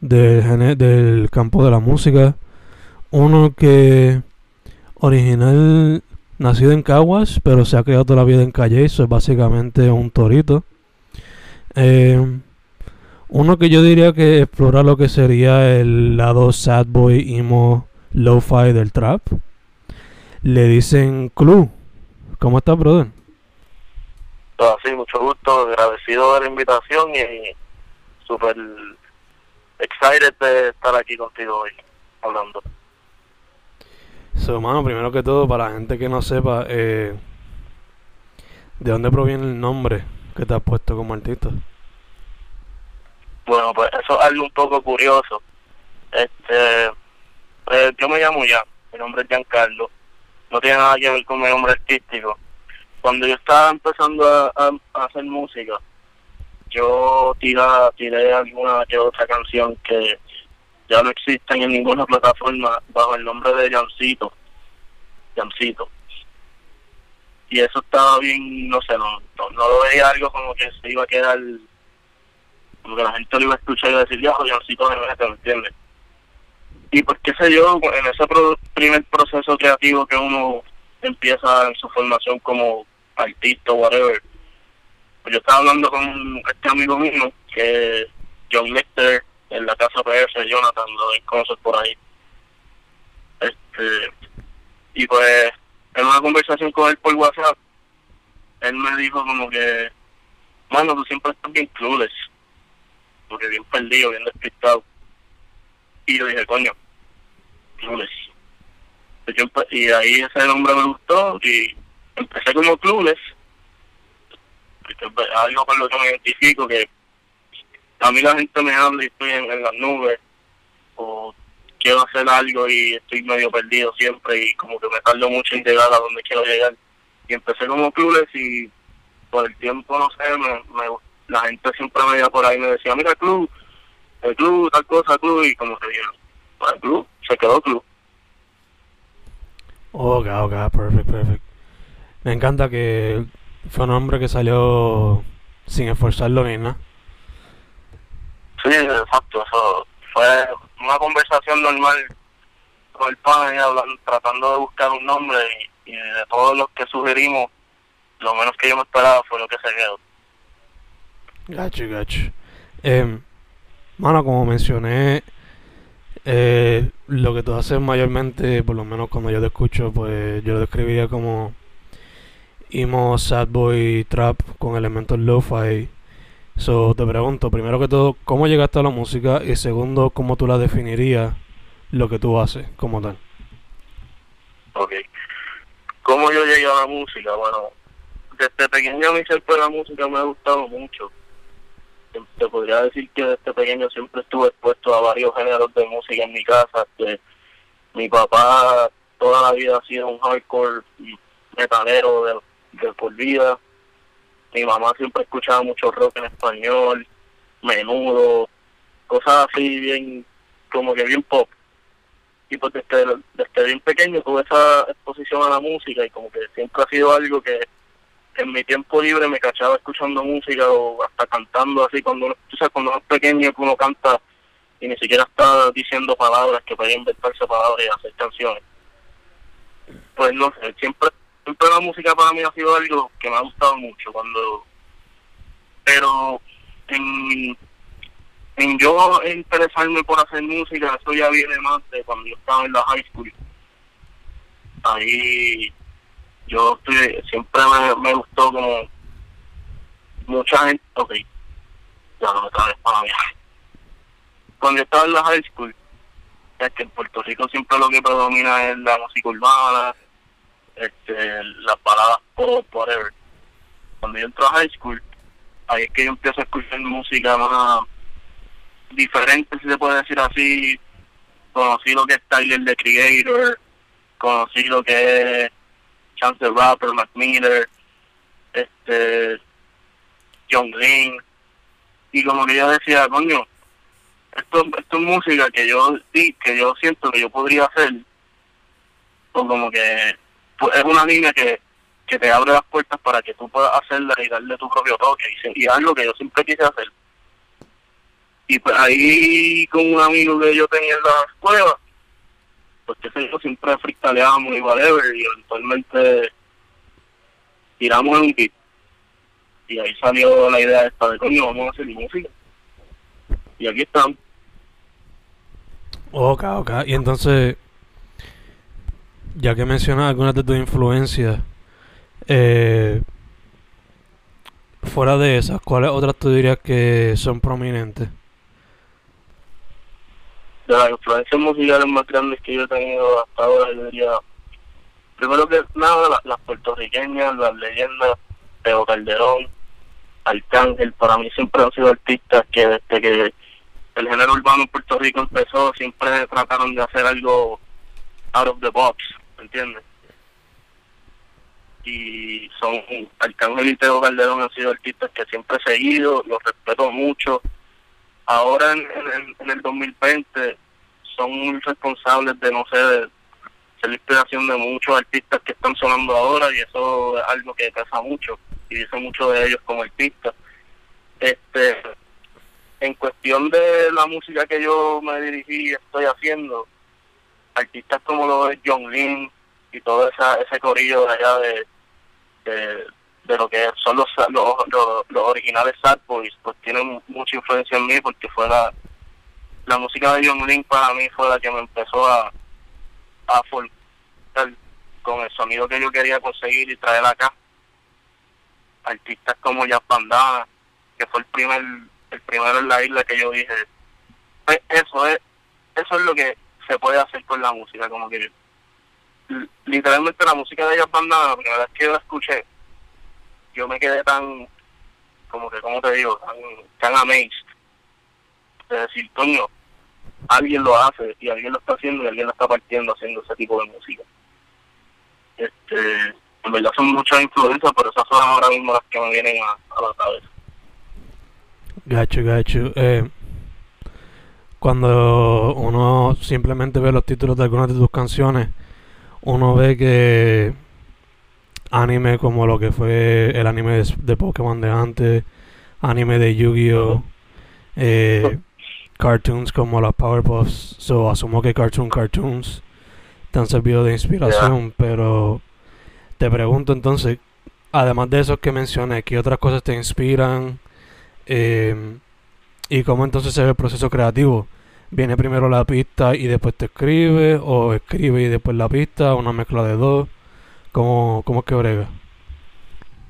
del, del campo de la música. Uno que original nacido en Caguas, pero se ha criado toda la vida en Calle, eso es básicamente un torito. Eh, uno que yo diría que explora lo que sería el lado sad boy, emo, lo-fi del trap. Le dicen Clue. ¿Cómo estás, brother? Así, mucho gusto, agradecido de la invitación y súper excited de estar aquí contigo hoy, hablando. So, mano, primero que todo, para la gente que no sepa, eh, ¿de dónde proviene el nombre que te has puesto como artista? Bueno, pues eso es algo un poco curioso. Este, pues, yo me llamo Jan, mi nombre es Giancarlo. No tiene nada que ver con mi nombre artístico. Cuando yo estaba empezando a, a- a hacer música, yo tira, tiré alguna que otra canción que ya no existen en ninguna plataforma bajo el nombre de Jancito. Jancito. Y eso estaba bien, no sé, no, no, lo veía algo como que se iba a quedar como que la gente lo iba a escuchar y iba a decir, ya, Jancito de ¿me entiendes? Y pues qué sé yo, en ese primer proceso creativo que uno empieza en su formación como artista o whatever, yo estaba hablando con este amigo mío, que John Lecter, en la casa PS, Jonathan, lo conoces por ahí. Este, y pues, en una conversación con él por WhatsApp, él me dijo como que, mano, tú siempre estás bien clueless, porque bien perdido, bien despistado. Y yo dije, coño, clueless. Y ahí ese nombre me gustó y empecé como clueless, algo con lo que me identifico, que a mí la gente me habla y estoy en, las nubes, o quiero hacer algo y estoy medio perdido siempre y como que me tardo mucho en llegar a donde quiero llegar. Y empecé como clueless y por el tiempo, no sé, me, la gente siempre me iba por ahí y me decía, mira club, el club, tal cosa, club, y como que dije, "Bueno, el club, se quedó club. Ok, ok, perfect, perfect. Me encanta que fue un hombre que salió sin esforzarlo ni nada. Sí, exacto, eso fue una conversación normal con el pan y hablando, tratando de buscar un nombre y, y de todos los que sugerimos, lo menos que yo me esperaba fue lo que se quedó. Gacho, gacho. Eh, mano, como mencioné, eh, lo que tú haces mayormente, por lo menos cuando yo te escucho, pues yo lo describiría como emo, sad boy, trap con elementos lo-fi. So, te pregunto, primero que todo, ¿cómo llegaste a la música? Y segundo, ¿cómo tú la definirías lo que tú haces como tal? Ok. ¿Cómo yo llegué a la música? Bueno, desde pequeño a mí siempre la música me ha gustado mucho. Te, podría decir que desde pequeño siempre estuve expuesto a varios géneros de música en mi casa. Que mi papá toda la vida ha sido un hardcore metalero de, de por. Mi mamá siempre escuchaba mucho rock en español, menudo, cosas así bien como que bien pop. Y pues desde, desde bien pequeño tuve esa exposición a la música y como que siempre ha sido algo que en mi tiempo libre me cachaba escuchando música o hasta cantando así cuando uno, tú sabes, cuando uno es pequeño que uno canta y ni siquiera está diciendo palabras que puede inventarse palabras y hacer canciones. Pues no sé, siempre, siempre la música para mí ha sido algo que me ha gustado mucho cuando pero en, en yo interesarme por hacer música, eso ya viene más de cuando yo estaba en la high school. Ahí yo estoy, siempre me, me gustó como mucha gente, ok, ya no otra vez para viajar. Cuando yo estaba en la high school, es que en Puerto Rico siempre lo que predomina es la música urbana, este, las baladas pop, whatever. Cuando yo entré a high school, ahí es que yo empiezo a escuchar música más diferente, si se puede decir así. Conocí lo que es Tyler, the Creator, conocí lo que es Chance the Rapper, Mac Miller, este, John Green. Y como que yo decía, coño, esto, esto es música que yo que yo siento que yo podría hacer. O como que es una línea que que te abre las puertas para que tú puedas hacerla y darle tu propio toque y, y algo que yo siempre quise hacer. Y pues ahí con un amigo que yo tenía en la escuela, pues que yo, siempre freestyleamos y whatever, y eventualmente tiramos en un kit. Y ahí salió la idea esta de coño, vamos a hacer música. Y aquí estamos. Ok, ok. Y entonces, ya que mencionas algunas de tus influencias, eh, fuera de esas, ¿cuáles otras tú dirías que son prominentes? De las influencias musicales más grandes que yo he tenido hasta ahora, yo diría, primero que nada, las, puertorriqueñas, las leyendas, Teo Calderón, Arcángel, para mí siempre han sido artistas que desde que el género urbano en Puerto Rico empezó, siempre trataron de hacer algo out of the box, ¿me entiendes? y son Arcángel y Teo Calderón han sido artistas que siempre he seguido, los respeto mucho. Ahora en, en, el 2020 son muy responsables de, no sé, de ser la inspiración de muchos artistas que están sonando ahora y eso es algo que pesa mucho y dice mucho de ellos como artistas. Este, en cuestión de la música que yo me dirigí y estoy haciendo, artistas como lo de John Lynn y todo esa, ese corillo de allá de, de, lo que son los, los, los, originales Sad Boys, pues tienen mucha influencia en mí porque fue la, la música de John Lynn para mí fue la que me empezó a, a con el sonido que yo quería conseguir y traer acá. Artistas como Jazz Bandana, que fue el primer el primero en la isla que yo dije, pues eso es eso es lo que se puede hacer con la música, como que literalmente la música de ellas Bandana, la primera vez que la escuché, yo me quedé tan, como que, como te digo, tan, tan amazed. De decir, coño, alguien lo hace y alguien lo está haciendo y alguien lo está partiendo haciendo ese tipo de música. Este, en verdad son muchas influencias, pero esas son ahora mismo las que me vienen a, a la cabeza. Gacho, gacho. Eh, cuando uno simplemente ve los títulos de algunas de tus canciones, uno ve que anime como lo que fue el anime de, Pokémon de antes, anime de Yu-Gi-Oh, eh, cartoons como las Powerpuffs, so asumo que Cartoon Cartoons te han servido de inspiración, pero te pregunto entonces, además de esos que mencioné, ¿qué otras cosas te inspiran? Eh, ¿Y cómo entonces se ve el proceso creativo? viene primero la pista y después te escribe, o escribe y después la pista, una mezcla de dos. ¿Cómo, cómo es que brega?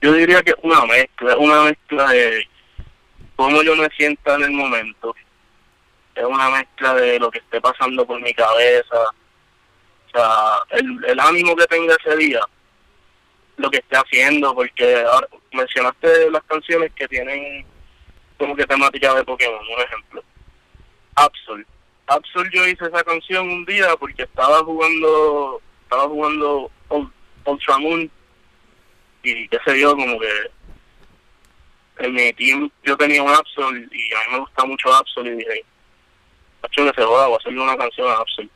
Yo diría que una mezcla, una mezcla de cómo yo me siento en el momento. Es una mezcla de lo que esté pasando por mi cabeza. O sea, el, el ánimo que tenga ese día, lo que esté haciendo, porque ahora mencionaste las canciones que tienen como que temática de Pokémon, un ejemplo. Absol. Absol yo hice esa canción un día porque estaba jugando estaba jugando Ultramoon y qué sé yo, como que en mi team yo tenía un Absol y a mí me gusta mucho Absol y dije, hecho que se joda, voy a hacerle una canción a Upsell.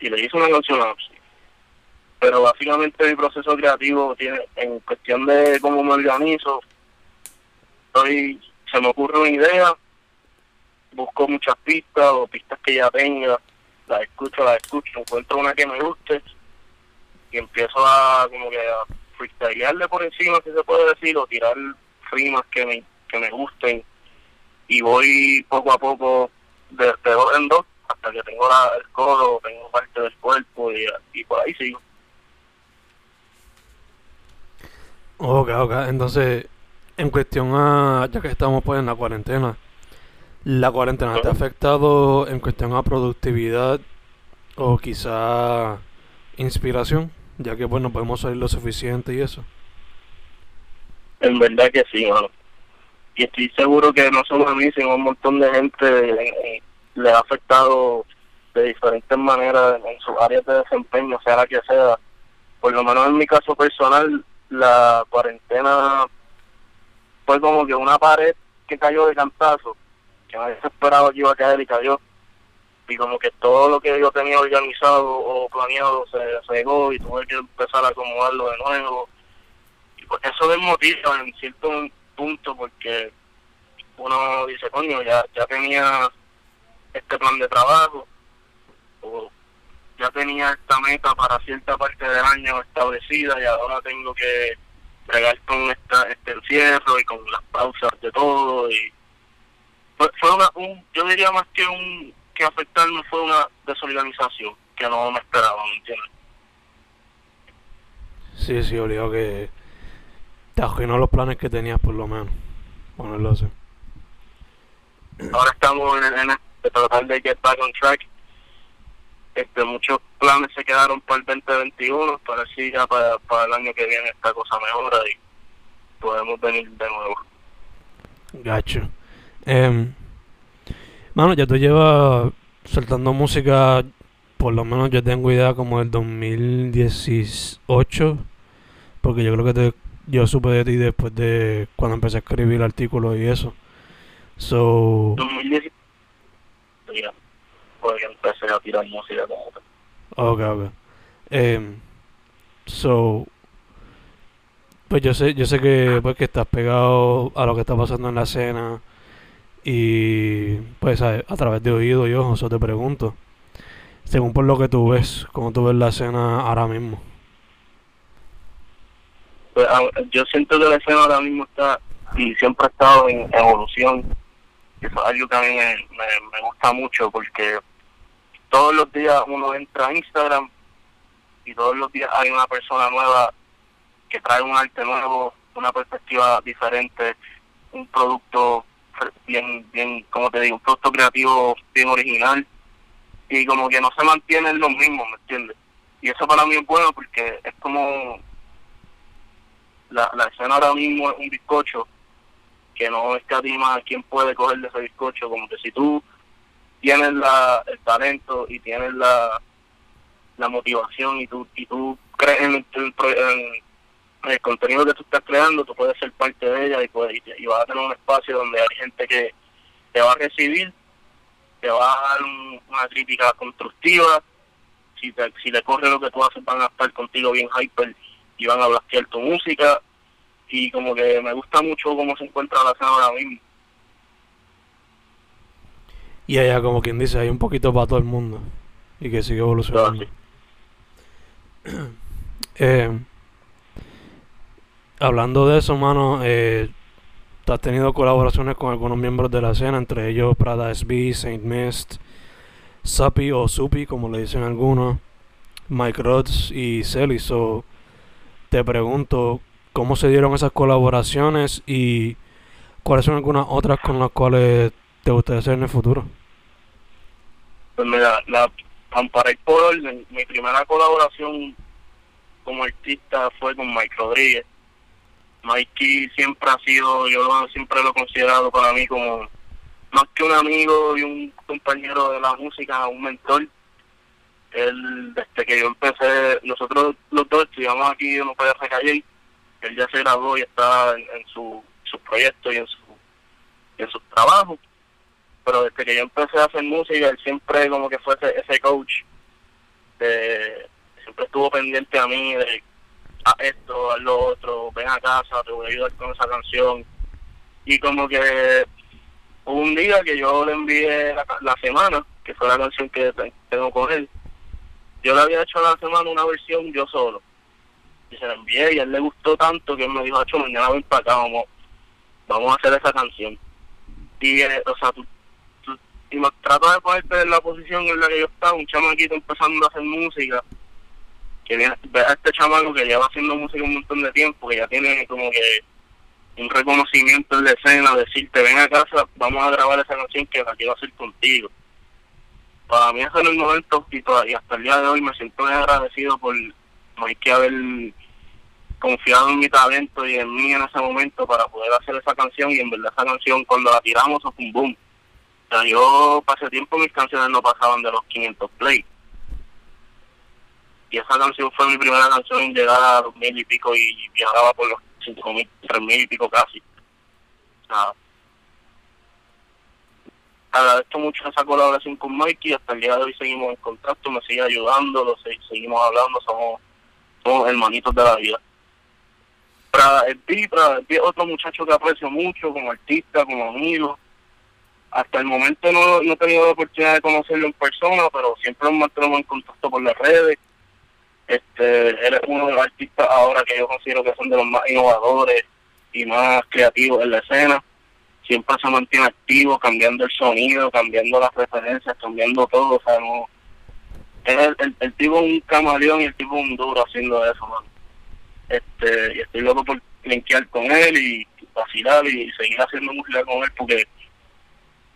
Y le hice una canción a Upsell. Pero básicamente mi proceso creativo tiene, en cuestión de cómo me organizo, estoy, se me ocurre una idea, busco muchas pistas o pistas que ya tenga, las escucho, las escucho, encuentro una que me guste y empiezo a como que a freestylearle por encima, si se puede decir, o tirar rimas que me, que me gusten y voy poco a poco de, de dos en dos hasta que tengo la, el codo, tengo parte del cuerpo y, y por ahí sigo. Ok, ok. Entonces, en cuestión a, ya que estamos pues en la cuarentena, ¿la cuarentena te ha afectado en cuestión a productividad o quizá inspiración? Ya que pues no podemos salir lo suficiente y eso. En verdad que sí, mano. Y estoy seguro que no solo a mí, sino a un montón de gente le ha afectado de diferentes maneras en sus áreas de desempeño, sea la que sea. Por lo menos en mi caso personal, la cuarentena fue como que una pared que cayó de cantazo, que nadie se esperaba que iba a caer y cayó. Y como que todo lo que yo tenía organizado o planeado se, se y tuve que empezar a acomodarlo de nuevo. Y pues eso desmotiva en cierto punto porque uno dice, coño, ya, ya tenía este plan de trabajo o ya tenía esta meta para cierta parte del año establecida y ahora tengo que bregar con esta, este encierro y con las pausas de todo y fue, fue una, un, yo diría más que un que afectarme fue una desorganización que no me esperaba, ¿me entiendes? Sí, sí, obligado que te arruinó los planes que tenías por lo menos, ponerlo así. Ahora estamos en, en, en tratar de get back on track este muchos planes se quedaron para el 2021, para así ya para, para el año que viene esta cosa mejora y podemos venir de nuevo. Gacho. Eh, mano, ya tú llevas soltando música, por lo menos yo tengo idea como el 2018, porque yo creo que te, yo supe de ti después de cuando empecé a escribir artículos y eso. So, 2018, ya, porque empecé a tirar música como tal. Ok, ok. Em, so, pues yo sé, yo sé que pues que estás pegado a lo que está pasando en la escena y pues a, a través de oído y ojos, eso te pregunto. Según por lo que tú ves, cómo tú ves la escena ahora mismo. Pues, yo siento que la escena ahora mismo está y siempre ha estado en evolución. Eso es algo que a mí me, me, me gusta mucho porque todos los días uno entra a Instagram y todos los días hay una persona nueva que trae un arte nuevo, una perspectiva diferente, un producto bien, bien, como te digo, un producto creativo bien original y como que no se mantienen los mismos, ¿me entiendes? Y eso para mí es bueno porque es como la, la escena ahora mismo es un bizcocho que no escatima a quién puede coger de ese bizcocho, como que si tú tienes la, el talento y tienes la, la motivación y tú, y tú crees en en en el contenido que tú estás creando, tú puedes ser parte de ella y, puedes, y, vas a tener un espacio donde hay gente que te va a recibir, te va a dar un- una crítica constructiva, si, te, si le corre lo que tú haces van a estar contigo bien hyper y van a blastear tu música y como que me gusta mucho cómo se encuentra la escena ahora mismo. Y allá, como quien dice, hay un poquito para todo el mundo y que sigue evolucionando. Eh, hablando de eso, mano, eh, has tenido colaboraciones con algunos miembros de la escena, entre ellos Prada SB, Saint Mist, Supi o Supi, como le dicen algunos, Mike Rhodes y Celly. So, te pregunto, ¿cómo se dieron esas colaboraciones y cuáles son algunas otras con las cuales te gustaría hacer en el futuro? Pues mira, la, ir por orden, mi primera colaboración como artista fue con Mike Rodríguez. Mikey siempre ha sido, yo lo- siempre lo he considerado para mí como más que un amigo y un compañero de la música, un mentor. Él, desde que yo empecé, nosotros los dos estudiamos aquí en UPR Calle, él ya se graduó y está en, en su, sus proyectos y en su, en sus trabajos. Pero desde que yo empecé a hacer música, él siempre como que fue ese, ese coach, de, siempre estuvo pendiente a mí de a esto, a lo otro, ven a casa, te voy a ayudar con esa canción. Y como que hubo un día que yo le envié la, semana, que fue la canción que tengo con él, yo le había hecho a la semana una versión yo solo. Y se la envié y él le gustó tanto que él me dijo, mañana ven para acá, vamos, vamos a hacer esa canción. Y, eh, o sea, y me trato de ponerte en la posición en la que yo estaba, un chamaquito empezando a hacer música, que viene, ve a este chamaco que lleva haciendo música un montón de tiempo, que ya tiene como que un reconocimiento en la escena, decirte ven a casa, vamos a grabar esa canción que la quiero hacer contigo. Para mí ese es el momento y, hasta el día de hoy me siento muy agradecido por no hay que haber confiado en mi talento y en mí en ese momento para poder hacer esa canción y en verdad esa canción cuando la tiramos fue un boom. Yo pasé tiempo mis canciones no pasaban de los 500 play. Y esa canción fue mi primera canción en llegar a los mil y pico y viajaba por los cinco mil, tres mil y pico casi. O sea, agradezco mucho esa colaboración con Mikey, hasta el día de hoy seguimos en contacto, me sigue ayudando, lo se- seguimos hablando, somos, somos hermanitos de la vida. Para el Pi, para el es otro muchacho que aprecio mucho como artista, como amigo. Hasta el momento no, no he tenido la oportunidad de conocerlo en persona, pero siempre nos mantenemos en contacto por las redes. Este, él es uno de los artistas ahora que yo considero que son de los más innovadores y más creativos en la escena. Siempre se mantiene activo, cambiando el sonido, cambiando las referencias, cambiando todo. O sea, no, el, el, el tipo un camaleón y el tipo un duro haciendo eso. Este, y estoy loco por linkear con él y vacilar y seguir haciendo música con él porque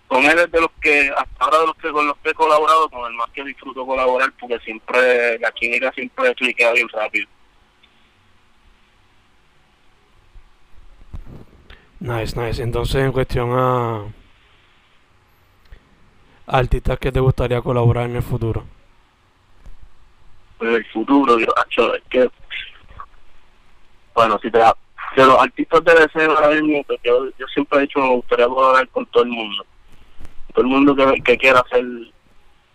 con él es de los que, hasta ahora de los que con los que he colaborado, con el más que disfruto colaborar porque siempre, la química siempre cliquea bien rápido. Nice, nice. Entonces, en cuestión a a artistas que te gustaría colaborar en el futuro. en el futuro, yo, acho, es que, bueno, si te da, de los artistas de deseo ahora mismo, pues yo, yo siempre he dicho me gustaría colaborar con todo el mundo. Todo el mundo que, que quiera hacer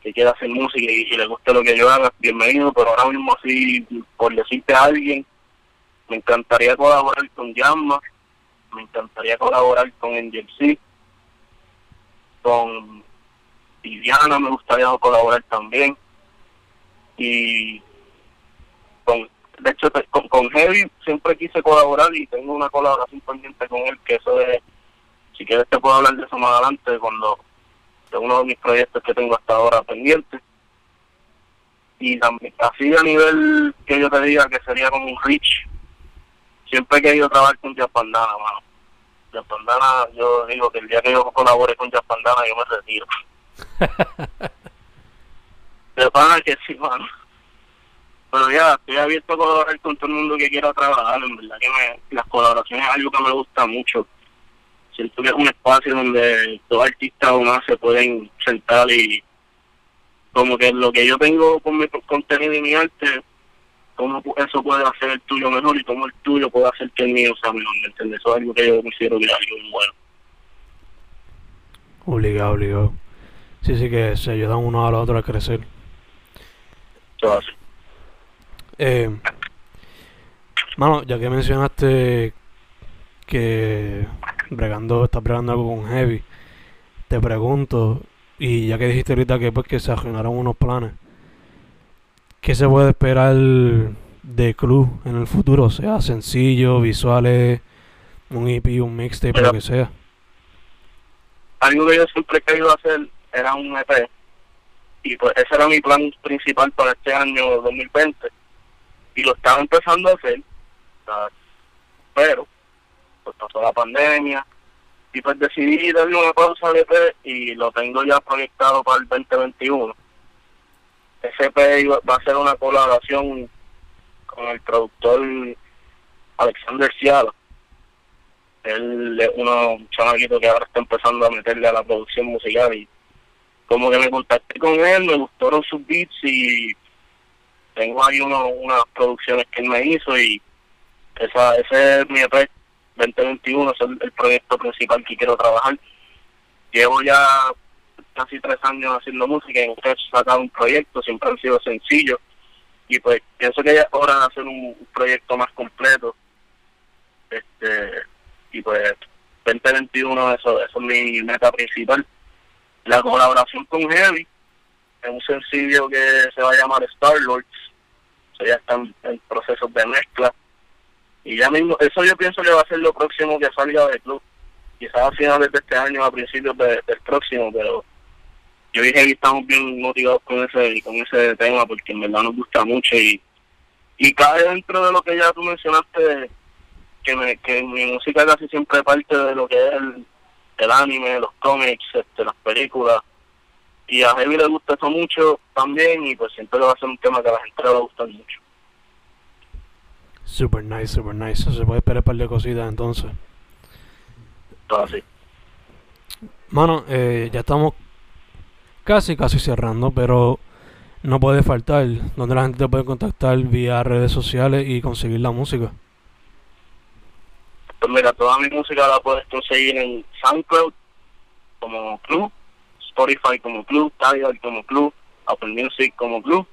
que quiera hacer música y, le guste lo que yo haga, bienvenido, pero ahora mismo así, por decirte a alguien, me encantaría colaborar con Yamma, me encantaría colaborar con NGC, con Viviana me gustaría colaborar también y con de hecho con, con Heavy siempre quise colaborar y tengo una colaboración pendiente con él que eso es si quieres te puedo hablar de eso más adelante cuando de uno de mis proyectos que tengo hasta ahora pendiente y también así a nivel que yo te diga que sería como un reach siempre he querido trabajar con Jazz Bandana mano Jazz Bandana yo digo que el día que yo colabore con Jazz Bandana yo me retiro de pana que sí, mano. Pero ya, estoy abierto a colaborar con todo el mundo que quiera trabajar. En verdad que me, las colaboraciones es algo que me gusta mucho. Siento que es un espacio donde dos artistas o más se pueden sentar y como que lo que yo tengo con mi contenido y mi arte, cómo eso puede hacer el tuyo mejor y cómo el tuyo puede hacer que el mío sea mejor, ¿me entiendes? Eso es algo que yo considero que es algo bueno. Obligado, obligado. Sí, sí, que se ayudan uno al otro a crecer. Así. Eh, mano, ya que mencionaste que bregando, estás bregando algo con Heavy, te pregunto, y ya que dijiste ahorita que pues que se arruinaron unos planes, ¿qué se puede esperar de Club en el futuro? O sea, sencillo, visuales, un EP, un mixtape, Mira. lo que sea. algo que yo siempre he querido hacer era un EP y pues ese era mi plan principal para este año 2020 y lo estaba empezando a hacer sea, pero pues pasó la pandemia y pues decidí darle una pausa al EP y lo tengo ya proyectado para el 2021 ese EP va a ser una colaboración con el productor Alexander Ciala. Él es uno, un chamaquito que ahora está empezando a meterle a la producción musical y como que me contacté con él, me gustaron sus beats y tengo ahí uno, unas producciones que él me hizo y esa ese es mi EP 2021, ese es el, proyecto principal que quiero trabajar. Llevo ya casi tres años haciendo música y nunca he sacado un proyecto, siempre han sido sencillos. Y pues pienso que ya es hora de hacer un proyecto más completo. Este Y pues 2021, eso, eso es mi meta principal. La colaboración con Heavy es un sencillo que se va a llamar Star Lords. Ya están en procesos de mezcla. Y ya mismo, eso yo pienso que va a ser lo próximo que salga del club. Quizás a finales de este año, a principios del próximo, pero yo dije que estamos bien motivados con ese con ese tema porque en verdad nos gusta mucho y, y cae dentro de lo que ya tú mencionaste que, me, que mi música casi siempre parte de lo que es el, el anime, los cómics, este, las películas. Y a Heavy le gusta eso mucho también y pues siempre va a ser un tema que a la gente le va a gustar mucho. Super nice, super nice. Se puede esperar un par de cositas entonces. Todo así. Mano, eh, ya estamos casi, casi cerrando, pero no puede faltar donde la gente te puede contactar vía redes sociales y conseguir la música. Pues mira, toda mi música la puedes conseguir en SoundCloud como club, Spotify como club, Tidal como club, Apple Music como club.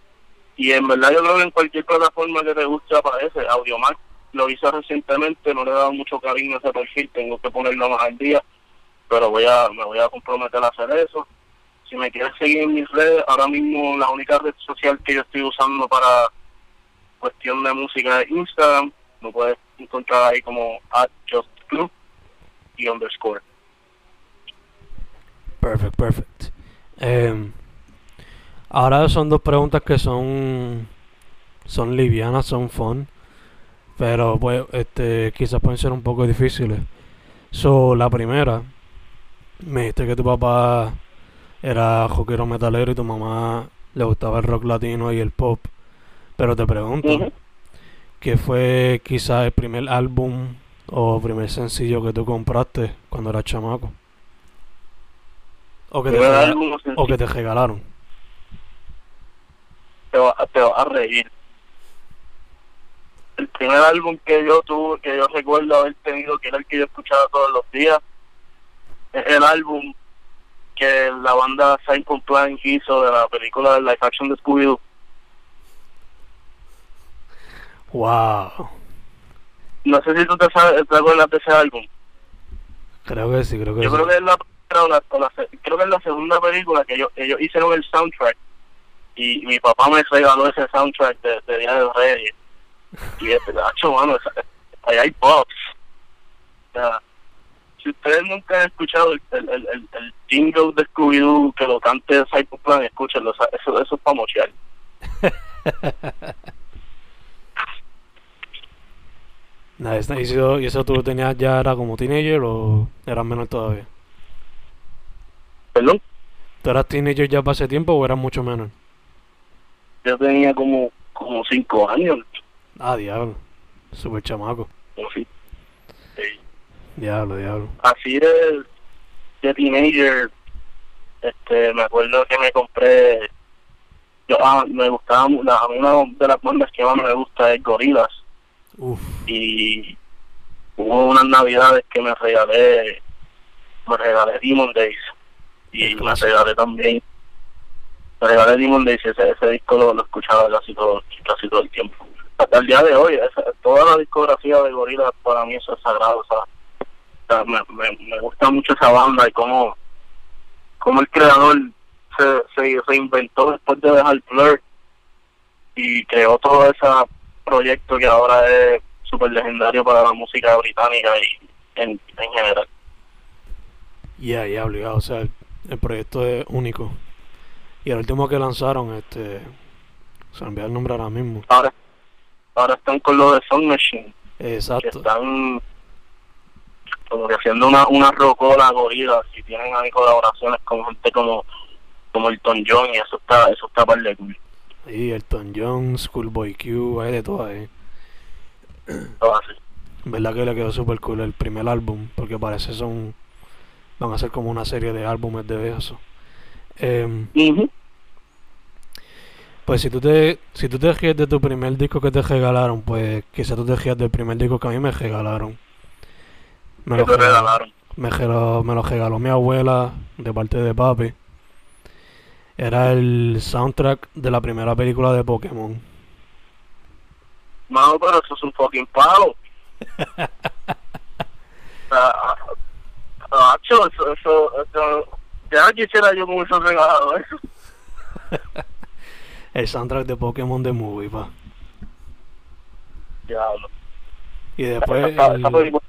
Y en verdad yo creo que en cualquier plataforma que te guste aparece. Audiomac lo hice recientemente, no le he dado mucho cariño a ese perfil, tengo que ponerlo más al día, pero voy a me voy a comprometer a hacer eso. Si me quieres seguir en mis redes, ahora mismo la única red social que yo estoy usando para cuestión de música es Instagram, me puedes encontrar ahí como at just club y underscore. Perfect, perfect. Eh, ahora son dos preguntas que son son livianas, son fun, pero pues este quizás pueden ser un poco difíciles. So, la primera, me dijiste que tu papá era rockero metalero y tu mamá le gustaba el rock latino y el pop. Pero te pregunto, ¿qué fue quizás el primer álbum o primer sencillo que tú compraste cuando eras chamaco? O que te, o que te regalaron. Te va, te vas a reír. El primer álbum que yo tuve, que yo recuerdo haber tenido, que era el que yo escuchaba todos los días, es el álbum que la banda Simple Plan hizo de la película de live action de Scooby-Doo. Wow. No sé si tú te, sabes, te acuerdas de ese álbum. Creo que sí, creo que Yo sí. creo que es la, la- la creo que es la segunda película que ellos, ellos hicieron el soundtrack y mi papá me regaló ese soundtrack de, de Día de Reyes. Y es pedazo, mano, ahí hay pops. O sea, si ustedes nunca han escuchado el, el, el, el, jingle de Scooby-Doo que lo cante Psycho Plan, escúchenlo, eso, eso es para mochear. Nice, nice. ¿Y eso, y eso tú lo tenías ya era como teenager o eras menor todavía? Perdón, ¿Tú eras teenager ya para ese tiempo o eras mucho menor? Yo tenía como, como cinco años. Ah, diablo. Super chamaco. sí. Diablo, diablo. así de, de teenager, este, me acuerdo que me compré, yo, ah, me gustaba, la, una de las bandas que más me gusta es Gorillaz, Uf. y hubo unas navidades que me regalé, me regalé Demon Days, y me regalé también, me regalé Demon Days, ese, ese disco lo, lo escuchaba casi todo, casi todo el tiempo. Hasta el día de hoy, toda la discografía de Gorillaz para mí es sagrado, o sea, me, me, me gusta mucho esa banda y cómo, cómo el creador se, se reinventó después de dejar Blur y creó todo ese proyecto que ahora es súper legendario para la música británica y en, en general. Ya, ya, obligado. O sea, el proyecto es único. Y el último que lanzaron, este. Se me olvidó el nombre ahora mismo. Ahora, ahora están con lo de Song Machine, que Exacto. están como que haciendo una, una rocola gorila y tienen ahí colaboraciones con gente como como Elton John y eso está eso está par de cool. Y Elton John, Schoolboy Q, hay de todo ahí. Todo así. En verdad que le quedó super cool el primer álbum, porque parece son. Van a ser como una serie de álbumes de eso. Em, Ujú. Pues si tú te si tú te ríes de tu primer disco que te regalaron, pues quizás tú te rías del primer disco que a mí me regalaron. Me lo, te regaló, regalaron. me, regaló, me lo regaló mi abuela de parte de papi. Era el soundtrack de la primera película de Pokémon. Mano, pero eso es un fucking palo. Ah, ah, Acho, eso, eso, eso, ya quisiera yo con hubiese regalado eso. El soundtrack de Pokémon de Movie, pa. Diablo. Y después, Esa- esa el,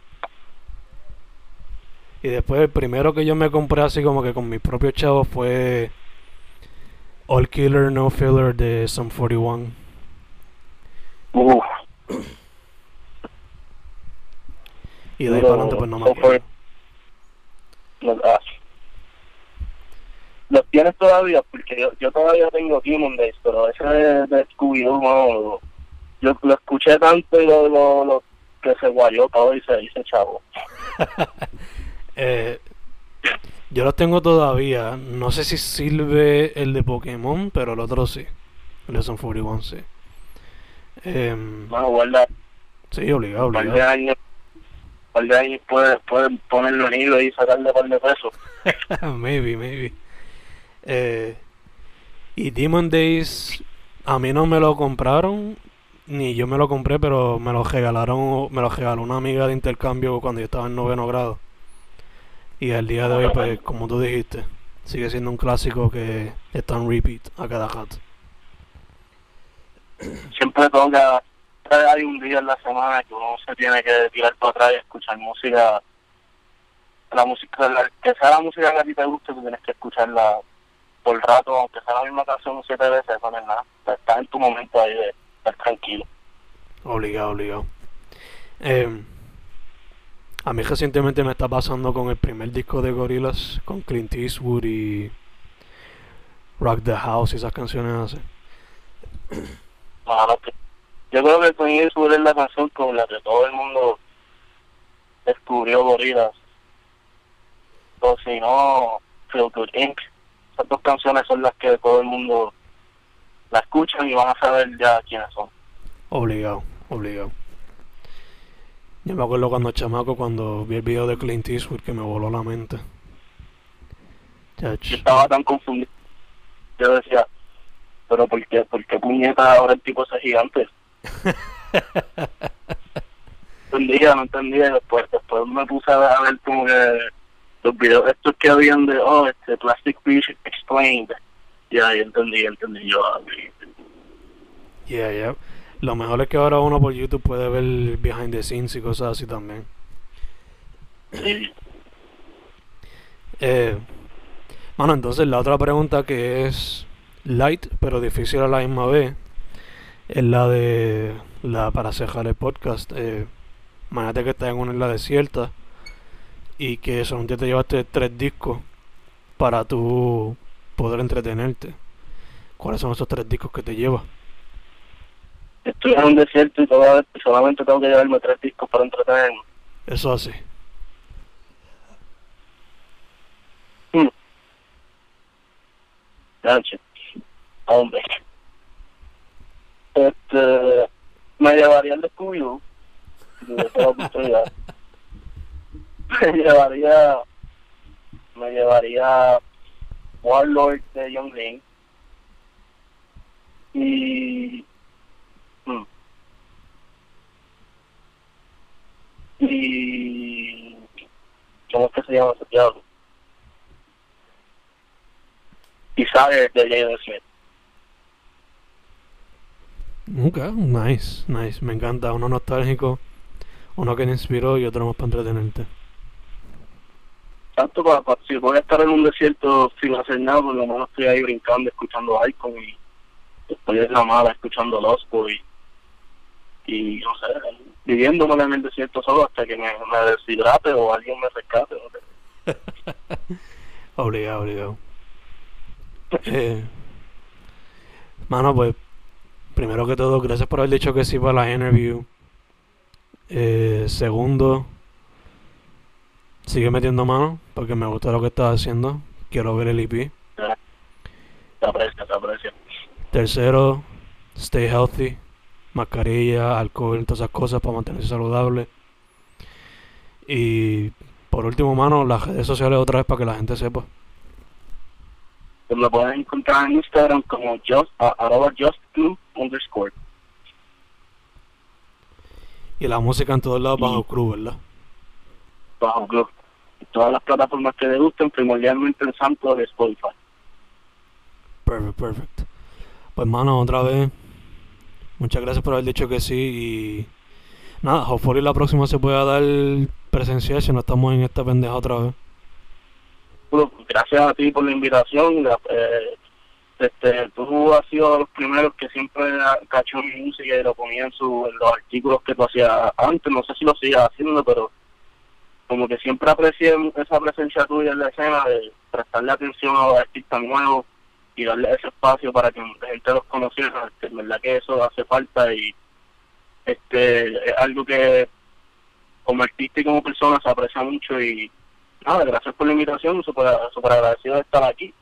y después el primero que yo me compré así como que con mis propios chavos fue All Killer No Filler de Sum 41. Uf, Y de ahí para adelante pues no me acuerdo. no, ah. Los tienes todavía, porque yo, yo todavía tengo Demon Days, pero ese de, de Scooby-Doo, yo lo escuché tanto y lo, lo, lo- que se guayó todo y se dice chavo. Eh, yo los tengo todavía. No sé si sirve el de Pokémon, pero el otro sí. El de Sum 41 sí. Em, Mano, guarda, sí, obligado, un par de obligado. años, par de años puedes puede ponerlo en hilo y sacarle un par de pesos. maybe, maybe. Eh, y Demon Days, a mí no me lo compraron, ni yo me lo compré, pero me lo regalaron, me lo regaló una amiga de intercambio cuando yo estaba en noveno grado. Y al día de hoy, pues, como tú dijiste, sigue siendo un clásico que está en repeat a cada rato. Siempre toca, hay un día en la semana que uno se tiene que tirar para atrás y escuchar música, la música, que sea la música que a ti te guste, tú tienes que escucharla por rato, aunque sea la misma canción siete veces, eso no es nada. Estás en tu momento ahí de estar tranquilo. Obligado, obligado. Eh, a mí recientemente me está pasando con el primer disco de Gorillaz, con Clint Eastwood y Rock the House y esas canciones así. Mano, que- yo creo que con Eastwood es la canción con la que todo el mundo descubrió Gorillaz. O si no, Feel Good Inc. Esas dos canciones son las que todo el mundo la escuchan y van a saber ya quiénes son. Obligado, obligado. Yo me acuerdo cuando chamaco, cuando vi el video de Clint Eastwood que me voló la mente. Chach. Yo estaba tan confundido. Yo decía, pero ¿por qué, por qué puñeta ahora el tipo ese gigante? No entendía, no entendía. Después, después me puse a ver, a ver como que los videos estos que habían de, oh, este Plastic Beach Explained. Y ahí entendí, entendí yo. ah, Yeah, yeah. Lo mejor es que ahora uno por YouTube puede ver behind the scenes y cosas así también. Sí. Eh, bueno, entonces la otra pregunta que es light pero difícil a la misma vez es la de la para cerrar el podcast. Eh, imagínate que estás en una isla desierta y que solamente te llevaste tres discos para tú poder entretenerte. ¿Cuáles son esos tres discos que te llevas? Estoy en un desierto y solamente tengo que llevarme tres discos para entretenerme. Eso así. Gancho. Hombre. Este, me llevaría el de si tuviese la oportunidad. Me llevaría, me llevaría Warlord de Young Link. Y, mm, y, ¿cómo es que se llama ese diablo? Desire de Jaden Smith. Ok, nice, nice. Me encanta. Uno nostálgico, uno que te inspiró y otro más para entretenerte. Tanto para, si voy a estar en un desierto sin hacer nada, por lo menos estoy ahí brincando, escuchando Icon y estoy en la mala escuchando Lost Boy y no sé, viviéndome en el desierto solo hasta que me, me deshidrate o alguien me rescate. Obligado, obligado. Eh, mano, pues, primero que todo, gracias por haber dicho que sí para la interview. Eh, segundo, sigue metiendo mano, porque me gusta lo que estás haciendo. Quiero ver el EP. Te aprecio, te aprecio. Tercero, stay healthy. Mascarilla, alcohol, todas esas cosas para mantenerse saludable. Y por último, mano, las redes sociales otra vez para que la gente sepa. pues me pueden encontrar en Instagram como just, arroba justclub underscore. Y la música en todos lados bajo cruz, ¿verdad? bajo club. Todas las plataformas que le gusten, primordialmente en Santo de Spotify. Perfect, perfect. Pues mano, otra vez, muchas gracias por haber dicho que sí y nada, hopefully la próxima se pueda dar presencial si no estamos en esta pendeja otra vez. Bueno, gracias a ti por la invitación. eh, este, tú has sido de los primeros que siempre cachó mi música y lo ponía en, su, en los artículos que tú hacías antes. No sé si lo sigas haciendo, pero como que siempre aprecié esa presencia tuya en la escena de prestarle atención a los artistas nuevos y darle ese espacio para que la gente los conociera. Este, en verdad que eso hace falta y este es algo que como artista y como persona se aprecia mucho y nada, gracias por la invitación, súper super agradecido de estar aquí.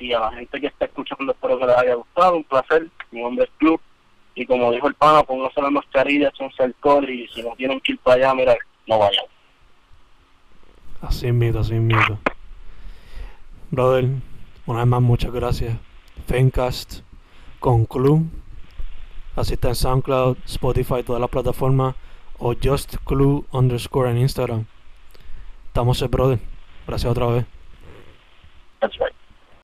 Y a la gente que está escuchando, espero que les haya gustado, un placer. Mi nombre es Club. Y como dijo el pana, pónganse las mascarillas, son alcohol y si no tienen que ir para allá, mira, no vayan. Así mito, así mito. Brother, una vez más muchas gracias. Fencast con Clue. Así está en SoundCloud, Spotify, todas las plataformas. O Just Clue underscore en Instagram. Estamos, eh, brother. Gracias otra vez. That's right.